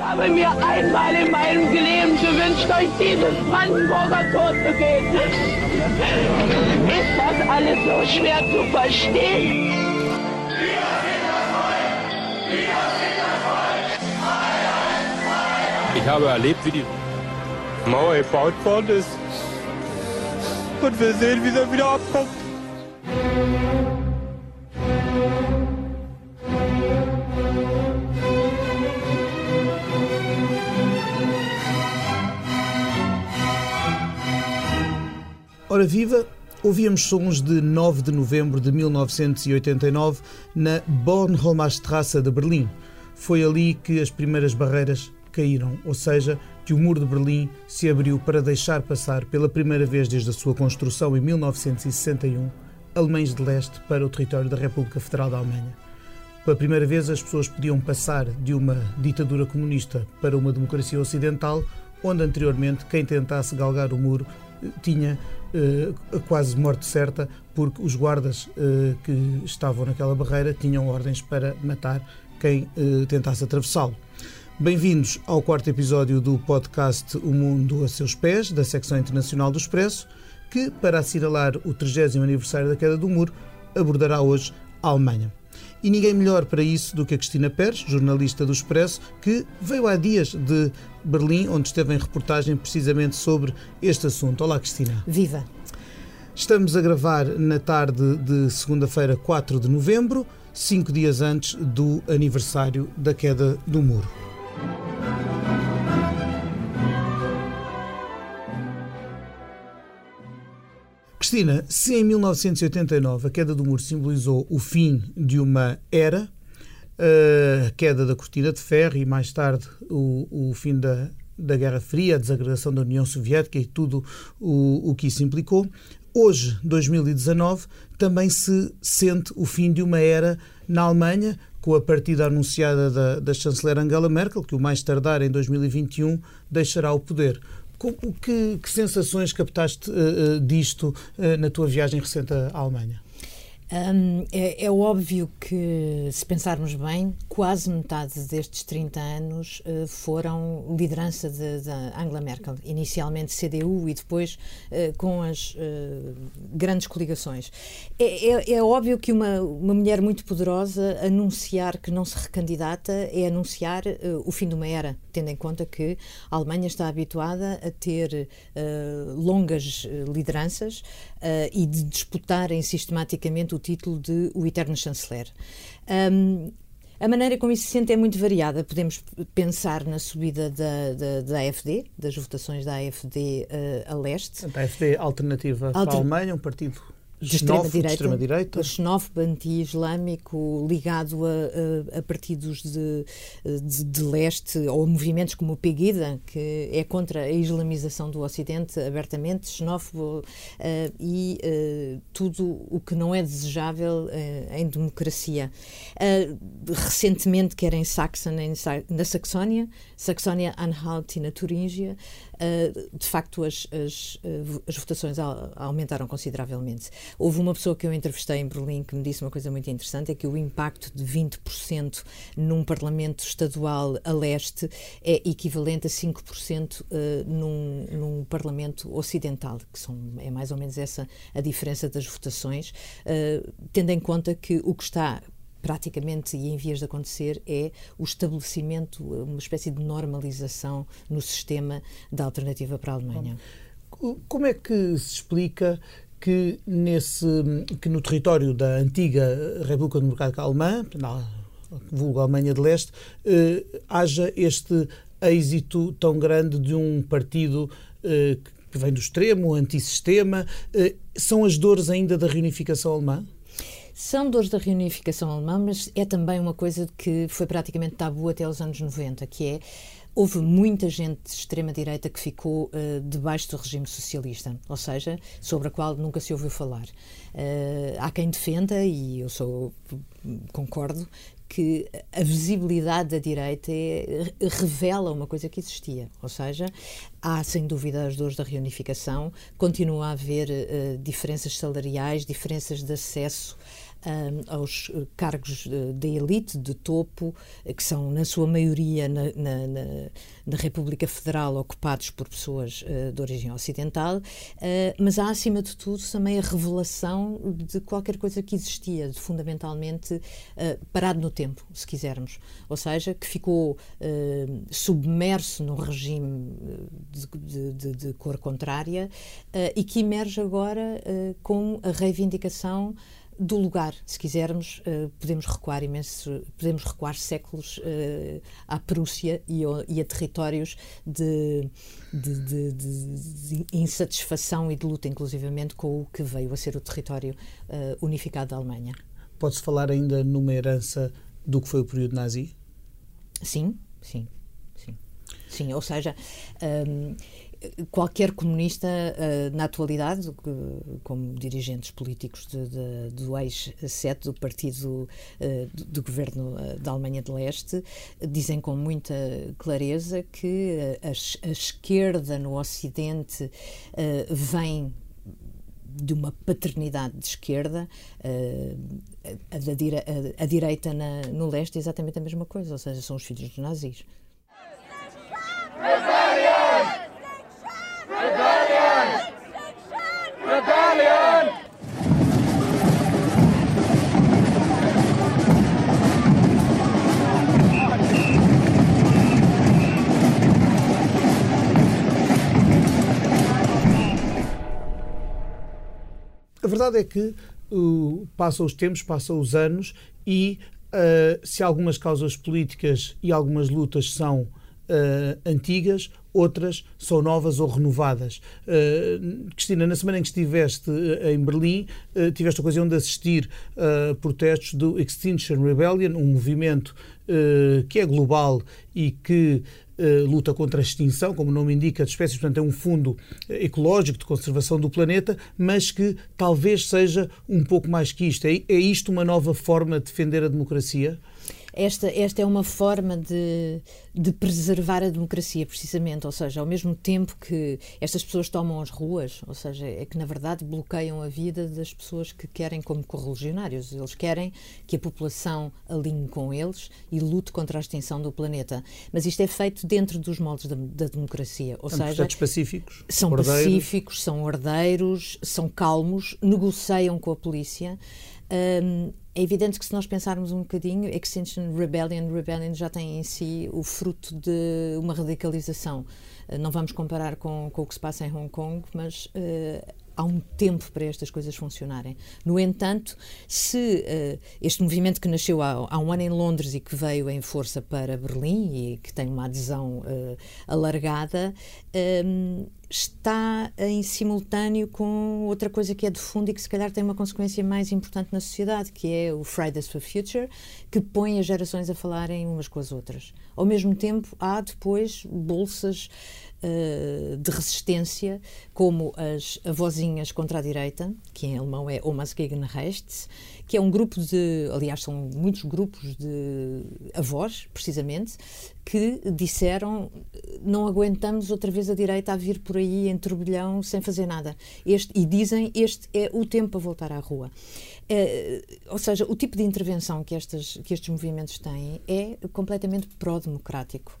Ich habe mir einmal in meinem Leben gewünscht, euch dieses Brandenburger Tod zu gehen. Ist das alles so schwer zu verstehen? Ich habe erlebt, wie die Mauer gebaut worden ist. Und wir sehen, wie sie wieder abkommt. Ora viva, ouvíamos sons de 9 de novembro de 1989 na Bornholmer de Berlim. Foi ali que as primeiras barreiras caíram, ou seja, que o muro de Berlim se abriu para deixar passar pela primeira vez desde a sua construção em 1961 alemães de leste para o território da República Federal da Alemanha. Pela primeira vez as pessoas podiam passar de uma ditadura comunista para uma democracia ocidental, onde anteriormente quem tentasse galgar o muro tinha eh, quase morte certa, porque os guardas eh, que estavam naquela barreira tinham ordens para matar quem eh, tentasse atravessá-lo. Bem-vindos ao quarto episódio do podcast O Mundo a Seus Pés, da secção internacional do Expresso, que, para assinalar o 30 aniversário da queda do muro, abordará hoje a Alemanha. E ninguém melhor para isso do que a Cristina Pérez, jornalista do Expresso, que veio há dias de Berlim, onde esteve em reportagem precisamente sobre este assunto. Olá, Cristina. Viva! Estamos a gravar na tarde de segunda-feira, 4 de novembro, cinco dias antes do aniversário da queda do muro. Cristina, se em 1989 a queda do muro simbolizou o fim de uma era, a queda da cortina de ferro e mais tarde o, o fim da, da Guerra Fria, a desagregação da União Soviética e tudo o, o que isso implicou, hoje, 2019, também se sente o fim de uma era na Alemanha, com a partida anunciada da, da chanceler Angela Merkel, que o mais tardar em 2021 deixará o poder. Que, que sensações captaste uh, disto uh, na tua viagem recente à Alemanha? Um, é, é, óbvio que, se pensarmos bem, quase metade destes 30 anos uh, foram liderança de, de, Angela Merkel, inicialmente CDU e depois uh, com as uh, grandes coligações. É, é, é, óbvio que uma, uma mulher muito poderosa anunciar que não se recandidata é anunciar o fim de uma era, tendo em conta que a Alemanha está habituada a ter longas lideranças e de disputarem sistematicamente o título de o eterno chanceler. Um, a maneira como isso se sente é muito variada. Podemos pensar na subida da, da, da AFD, das votações da AFD uh, a leste. A AFD alternativa Alter... para a Alemanha, um partido de extrema-direita, xenófobo, anti-islâmico, ligado a, a, a partidos de, de, de, leste ou movimentos como o Pegida, que é contra a islamização do Ocidente abertamente, xenófobo uh, e uh, tudo o que não é desejável uh, em democracia. recentemente, quer em Saxon, em, na Saxónia, Saxónia-Anhalt e na Turíngia, de facto as, as, as votações aumentaram consideravelmente. Houve uma pessoa que eu entrevistei em Berlim que me disse uma coisa muito interessante: é que o impacto de 20% num Parlamento Estadual a leste é equivalente a 5% uh, eh, num, num Parlamento Ocidental, que são, é mais ou menos essa a diferença das votações, uh, tendo em conta que o que está praticamente e em vias de acontecer é o estabelecimento, uma espécie de normalização no sistema da alternativa para a Alemanha. Como é que se explica que, nesse, que no território da antiga República Democrática Alemã, na vulgo Alemanha de Leste, eh, haja este êxito tão grande de um partido eh, que vem do extremo, antissistema. Eh, são as dores ainda da reunificação alemã? São dores da reunificação alemã, mas é também uma coisa que foi praticamente tabu até os anos 90, que é Houve muita gente de extrema-direita que ficou uh, debaixo do regime socialista, ou seja, sobre a qual nunca se ouviu falar. Uh, há quem defenda, e eu sou, concordo, que a visibilidade da direita é, revela uma coisa que existia, ou seja, há sem dúvida as dores da reunificação, continua a haver uh, diferenças salariais, diferenças de acesso aos cargos da elite, de topo, que são, na sua maioria, na, na, na, na República Federal, ocupados por pessoas de origem ocidental, mas há, acima de tudo, também a revelação de qualquer coisa que existia, de fundamentalmente parado no tempo, se quisermos. Ou seja, que ficou submerso num regime de, de, de cor contrária e que emerge agora com a reivindicação do lugar, se quisermos, uh, podemos recuar imenso, podemos recuar séculos uh, à Prússia e, e, a territórios de, de, de, de, insatisfação e de luta, inclusivamente, com o que veio a ser o território uh, unificado da Alemanha. Pode-se falar ainda numa herança do que foi o período nazi? Sim, sim, sim. Sim, ou seja, um, qualquer comunista uh, na atualidade, como dirigentes políticos de, de, do ex-7 do partido uh, do, do, governo uh, da Alemanha de Leste, dizem com muita clareza que a, a esquerda no Ocidente vem de uma paternidade de esquerda, a, a, a, direita na, no leste é exatamente a mesma coisa, ou seja, são os filhos dos nazis. A verdade é que uh, passam os tempos, passam os anos e uh, se algumas causas políticas e algumas lutas são uh, antigas, outras são novas ou renovadas. Uh, Cristina, na semana em que estiveste uh, em Berlim, uh, tiveste a ocasião de assistir a protestos do Extinction Rebellion, um movimento que é global e que luta contra a extinção, como o nome indica, de espécies, portanto é um fundo ecológico de conservação do planeta, mas que talvez seja um pouco mais que isto. É, é isto uma nova forma de defender a democracia? Esta, esta é uma forma de, de preservar a democracia, precisamente, ou seja, ao mesmo tempo que estas pessoas tomam as ruas, ou seja, é que na verdade bloqueiam a vida das pessoas que querem como correligionários. Eles querem que a população alinhe com eles e lute contra a extinção do planeta. Mas isto é feito dentro dos moldes da, da democracia, ou são seja, pacíficos, são ordeiros. pacíficos, são ordeiros, são calmos, negociam com a polícia. Um, é evidente que se nós pensarmos um bocadinho, Extinction Rebellion, Rebellion já tem em si o fruto de uma radicalização. Uh, não vamos comparar com, com, o que se passa em Hong Kong, mas uh, há um tempo para estas coisas funcionarem. No entanto, se uh, este movimento que nasceu há, há, um ano em Londres e que veio em força para Berlim e que tem uma adesão uh, alargada, um, está em simultâneo com outra coisa que é de fundo e que se calhar tem uma consequência mais importante na sociedade, que é o Fridays for Future, que põe as gerações a falarem umas com as outras. Ao mesmo tempo, há depois bolsas uh, de resistência, como as avózinhas contra a direita, que em alemão é Omas gegen Rechts, que é um grupo de, aliás, são muitos grupos de avós, precisamente, que disseram não aguentamos outra vez a direita a vir por aí em turbilhão sem fazer nada. Este, e dizem este é o tempo para voltar à rua. É, ou seja, o tipo de intervenção que, estas, que estes movimentos têm é completamente pró-democrático.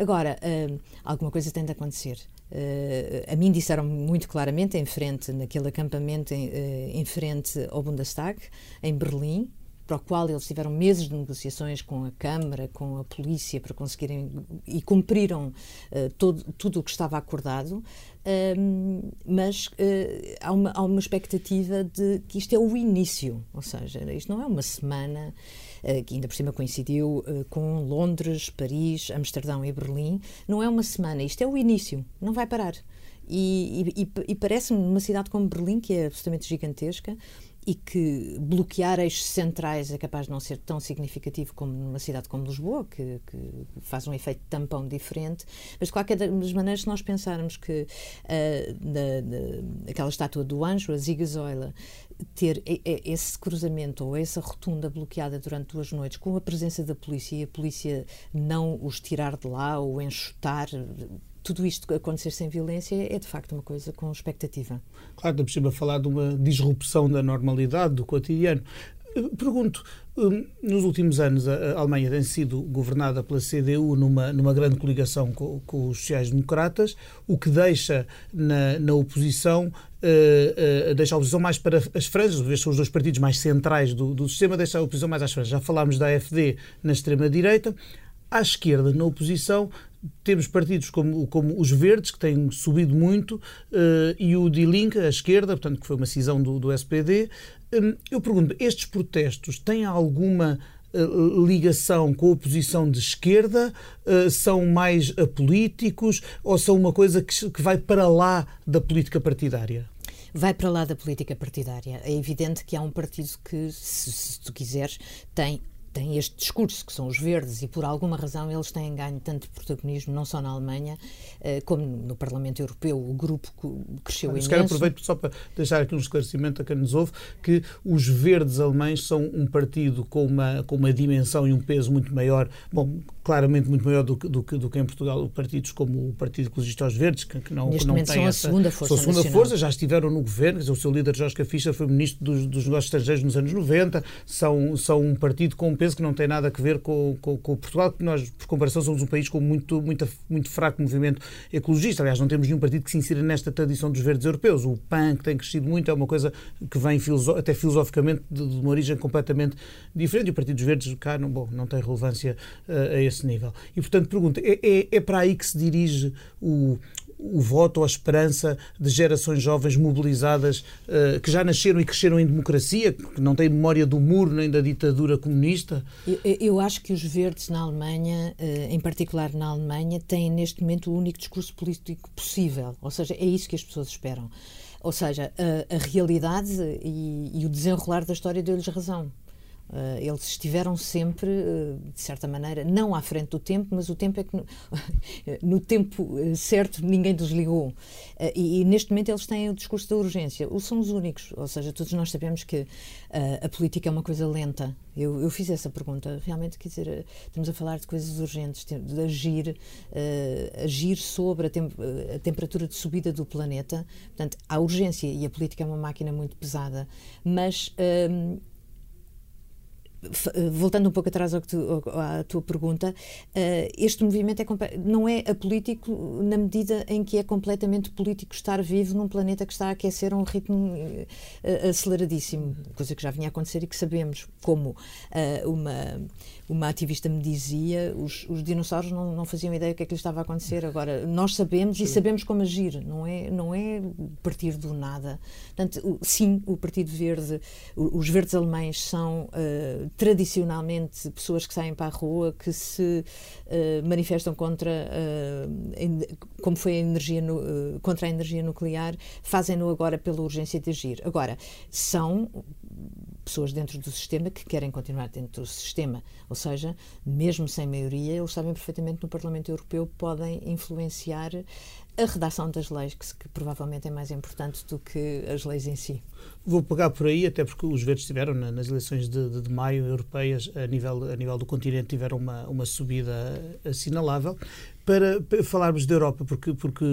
Agora, uh, alguma coisa tem de acontecer. Uh, a mim disseram muito claramente em frente, naquele acampamento em, uh, em frente ao Bundestag, em Berlim, para o qual eles tiveram meses de negociações com a Câmara, com a polícia, para conseguirem e cumpriram uh, todo, tudo o que estava acordado, uh, mas uh, há, uma, há uma expectativa de que isto é o início, ou seja, isto não é uma semana que ainda por cima coincidiu com Londres, Paris, Amsterdão e Berlim, não é uma semana, isto é o início, não vai parar. E, e, e parece-me numa cidade como Berlim, que é absolutamente gigantesca, e que bloquear eixos centrais é capaz de não ser tão significativo como numa cidade como Lisboa, que, que faz um efeito tampão diferente. Mas, de qualquer das maneiras, se nós pensarmos que uh, na, na, aquela estátua do anjo, a Zigazoila, ter esse cruzamento ou essa rotunda bloqueada durante duas noites com a presença da polícia e a polícia não os tirar de lá ou enxutar tudo isto acontecer sem violência é de facto uma coisa com expectativa. Claro, estamos sempre a falar de uma disrupção da normalidade, do cotidiano. Pergunto, hum, nos últimos anos a Alemanha tem sido governada pela CDU numa, numa grande coligação com, com os sociais-democratas, o que deixa na, na oposição uh, uh, deixa a oposição mais para as franjas, são os dois partidos mais centrais do, do sistema, deixa a oposição mais às franjas. Já falámos da AfD na extrema-direita. À esquerda, na oposição, temos partidos como, como os Verdes, que têm subido muito, uh, e o Die a esquerda, portanto, que foi uma cisão do, do SPD. Um, eu pergunto, estes protestos têm alguma uh, ligação com a oposição de esquerda? Uh, são mais apolíticos ou são uma coisa que, vai para lá da política partidária? vai para lá da política partidária. É evidente que há um partido que, se tu quiseres, tem tem este discurso, que são os verdes, e por alguma razão eles têm ganho tanto protagonismo, não só na Alemanha, eh, como no Parlamento Europeu. O grupo cresceu imenso. Quero aproveito só para deixar aqui um esclarecimento a quem nos ouve, que os verdes alemães são um partido com uma, com uma dimensão e um peso muito maior, bom, claramente muito maior do que, do que, do que em Portugal, partidos como o Partido Ecologista aos Verdes, que, que não, Neste que não momento tem são essa, a segunda força são a segunda nacional. força, já estiveram no governo, o seu líder Jorge Cafischa foi ministro dos, dos negócios estrangeiros nos anos 90, são, são um partido com peso que não tem nada a ver com, com, com Portugal, que nós, por comparação, somos um país com muito, muito, muito fraco movimento ecologista. Aliás, não temos nenhum partido que se insira nesta tradição dos verdes europeus. O PAN, que tem crescido muito, é uma coisa que vem filoso até filosoficamente de, de, uma origem completamente diferente. E o Partido dos Verdes cá não, bom, não tem relevância uh, a esse nível. E, portanto, pergunto, é, é, é para aí que se dirige o, o voto ou a esperança de gerações jovens mobilizadas uh, que já nasceram e cresceram em democracia, que não têm memória do muro nem da ditadura comunista? Eu, eu acho que os verdes na Alemanha, uh, em particular na Alemanha, têm neste momento o único discurso político possível. Ou seja, é isso que as pessoas esperam. Ou seja, a, a realidade e, e o desenrolar da história deu-lhes razão. Uh, eles estiveram sempre, uh, de certa maneira, não à frente do tempo, mas o tempo é que no, no tempo certo ninguém desligou. Uh, e, e, neste momento eles têm o discurso da urgência. Ou são os únicos, ou seja, todos nós sabemos que a política é uma coisa lenta. Eu, eu, fiz essa pergunta. Realmente, quer dizer, estamos a falar de coisas urgentes, de agir, agir sobre a, a temperatura de subida do planeta. Portanto, há urgência e a política é uma máquina muito pesada. Mas voltando um pouco atrás ao tu, à tua pergunta, uh, este movimento é, não é apolítico na medida em que é completamente político estar vivo num planeta que está a aquecer a um ritmo uh, aceleradíssimo, coisa que já vinha a acontecer e que sabemos, como uh, uma, uma ativista me dizia, os, os dinossauros não, não, faziam ideia do que é que lhe estava a acontecer. Agora, nós sabemos sim. e sabemos como agir, não é, não é partir do nada. Portanto, sim, o Partido Verde, os verdes alemães são tradicionalmente pessoas que saem para a rua, que se uh, manifestam contra, uh, como foi a energia, no, uh, contra a energia nuclear, fazem-no agora pela urgência de agir. Agora, são pessoas dentro do sistema que querem continuar dentro do sistema, ou seja, mesmo sem maioria, eles sabem perfeitamente no Parlamento Europeu podem influenciar a redação das leis, que, que, provavelmente é mais importante do que as leis em si. Vou pegar por aí, até porque os verdes tiveram nas eleições de, de, de, maio europeias, a nível, a nível do continente, tiveram uma, uma subida assinalável. Para, para, falarmos da Europa, porque, porque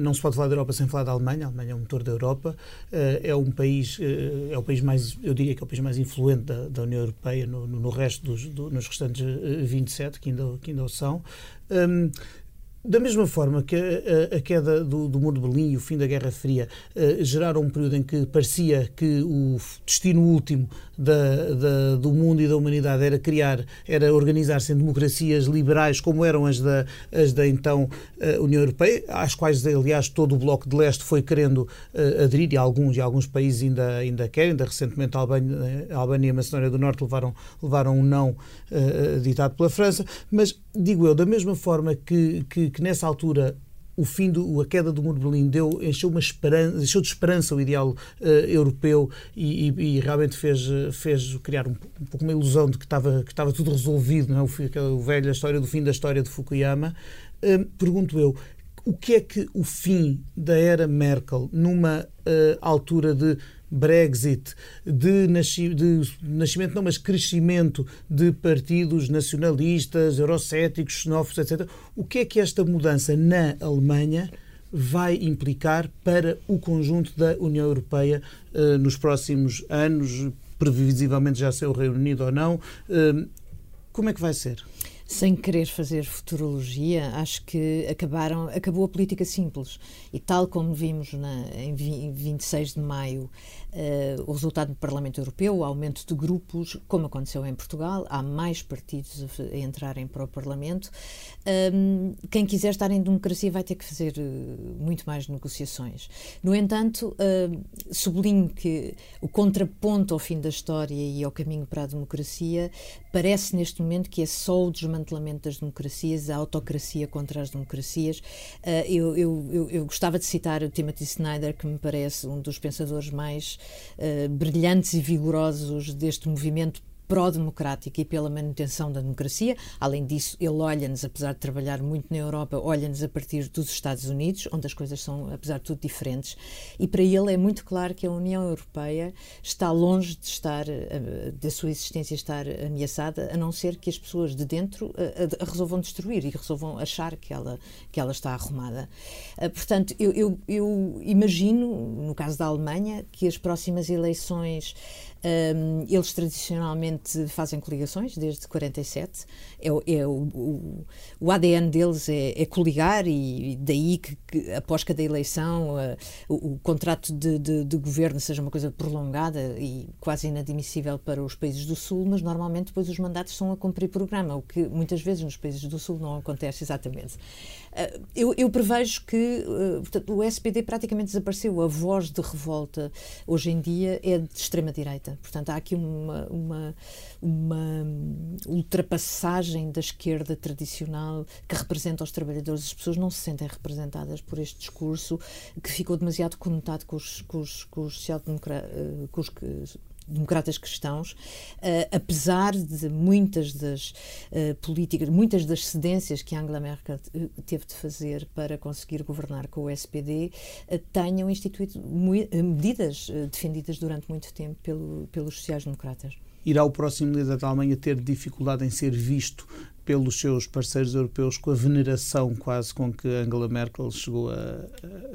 não se pode falar da Europa sem falar da Alemanha, a Alemanha é o motor da Europa, eh, é um país, eh, é o país mais, eu diria que é o país mais influente da, da União Europeia no, no resto dos, do, nos restantes 27, eh, que ainda, que ainda o são. Um, da mesma forma que a, a queda do, do, muro de Berlim e o fim da Guerra Fria uh, geraram um período em que parecia que o destino último da, da, do mundo e da humanidade era criar, era organizar-se em democracias liberais como eram as da, as da então uh, União Europeia, às quais, aliás, todo o Bloco de Leste foi querendo uh, aderir e alguns, e alguns países ainda, ainda querem. Ainda recentemente a Albânia, a Albânia e a Macedónia do Norte levaram, levaram um não ditado pela França, mas digo eu, da mesma forma que, que que nessa altura o fim do, a queda do muro de Berlim deu, encheu, uma esperança, encheu de esperança o ideal uh, europeu e, e, e, realmente fez, fez criar um, um, pouco uma ilusão de que estava, que estava tudo resolvido, não é? o, aquela velha história do fim da história de Fukuyama. Uh, pergunto eu, o que é que o fim da era Merkel, numa uh, altura de Brexit, de, nasci, de, nascimento, não, mas crescimento de partidos nacionalistas, eurocéticos, xenófobos, etc. O que é que esta mudança na Alemanha vai implicar para o conjunto da União Europeia uh, nos próximos anos, previsivelmente já ser o Reino Unido ou não. Uh, como é que vai ser? Sem querer fazer futurologia, acho que acabaram, acabou a política simples. E tal como vimos na, em 26 de maio uh, o resultado do Parlamento Europeu, o aumento de grupos, como aconteceu em Portugal, há mais partidos a, a entrarem para o Parlamento. Um, quem quiser estar em democracia vai ter que fazer uh, muito mais negociações. No entanto, uh, sublinho que o contraponto ao fim da história e ao caminho para a democracia parece neste momento que é só o desmantelamento das democracias, a autocracia contra as democracias. Eu, eu, eu, eu gostava de citar o Timothy Snyder, que me parece um dos pensadores mais uh, brilhantes e vigorosos deste movimento pró-democrática e pela manutenção da democracia. Além disso, ele olha-nos, apesar de trabalhar muito na Europa, olha-nos a partir dos Estados Unidos, onde as coisas são, apesar de tudo, diferentes. E para ele é muito claro que a União Europeia está longe de estar, eh, da sua existência estar ameaçada, a não ser que as pessoas de dentro a, eh, a resolvam destruir e resolvam achar que ela, que ela está arrumada. Eh, portanto, eu, eu, eu imagino, no caso da Alemanha, que as próximas eleições um, eles tradicionalmente fazem coligações desde 47. É, é o, o, o, ADN deles é, é coligar e daí que, que após cada eleição uh, o, o, contrato de, de, de, governo seja uma coisa prolongada e quase inadmissível para os países do Sul, mas normalmente depois os mandatos são a cumprir programa, o que muitas vezes nos países do Sul não acontece exatamente. Uh, eu, eu, prevejo que uh, portanto, o SPD praticamente desapareceu. A voz de revolta hoje em dia é de extrema-direita. Portanto, há aqui uma, uma, uma ultrapassagem da esquerda tradicional que representa os trabalhadores. As pessoas não se sentem representadas por este discurso que ficou demasiado conotado com os, com os, com os eh, democratas cristãos, uh, apesar de muitas das uh, políticas, muitas das cedências que Angela Merkel teve de fazer para conseguir governar com o SPD, uh, tenham instituído medidas defendidas durante muito tempo pelo, pelos sociais-democratas. Irá o próximo líder da Alemanha ter dificuldade em ser visto pelos seus parceiros europeus com a veneração quase com que Angela Merkel chegou a,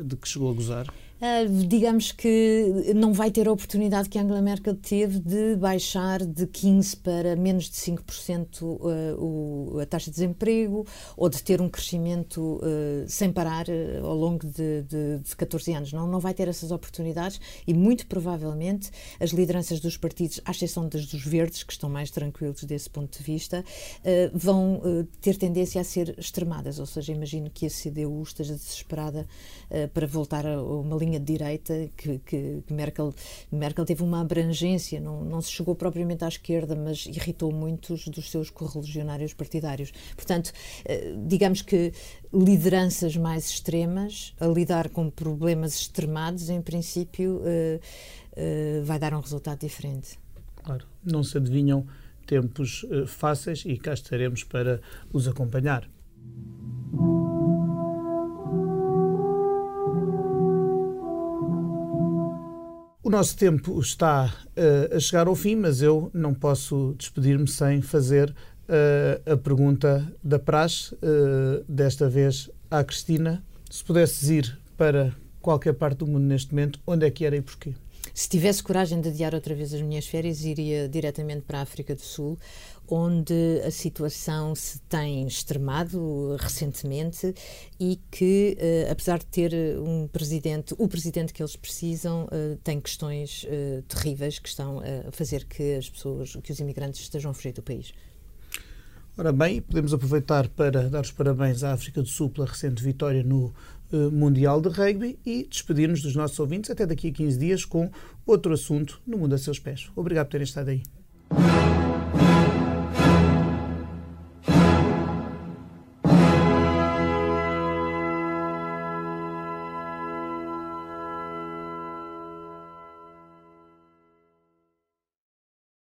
de que chegou a gozar? Uh, digamos que não vai ter a oportunidade que Angela Merkel teve de baixar de 15% para menos de 5% uh, o, a taxa de desemprego ou de ter um crescimento uh, sem parar ao longo de, de, de 14 anos. Não, não vai ter essas oportunidades e, muito provavelmente, as lideranças dos partidos, à exceção das dos verdes, que estão mais tranquilos desse ponto de vista, vão ter tendência a ser extremadas. Ou seja, imagino que a CDU esteja desesperada para voltar a uma linha linha de direita que, que, que, Merkel, Merkel teve uma abrangência, não, não se chegou propriamente à esquerda, mas irritou muitos dos seus correligionários partidários. Portanto, eh, digamos que lideranças mais extremas, a lidar com problemas extremados, em princípio, eh, eh, vai dar um resultado diferente. Claro, não se adivinham tempos fáceis e cá estaremos para os acompanhar. Nosso tempo está uh, a chegar ao fim, mas eu não posso despedir-me sem fazer uh, a pergunta da praxe, uh, desta vez à Cristina. Se pudesses ir para qualquer parte do mundo neste momento, onde é que era e porquê? Se tivesse coragem de adiar outra vez as minhas férias, iria diretamente para a África do Sul, onde a situação se tem extremado recentemente e que, uh, apesar de ter um presidente, o presidente que eles precisam, uh, tem questões uh, terríveis que estão a fazer que as pessoas, que os imigrantes estejam a fugir do país. Ora bem, podemos aproveitar para dar os parabéns à África do Sul pela recente vitória no Mundial de Rugby e despedir-nos dos nossos ouvintes até daqui a 15 dias com outro assunto no Mundo a Seus Pés. Obrigado por terem estado aí.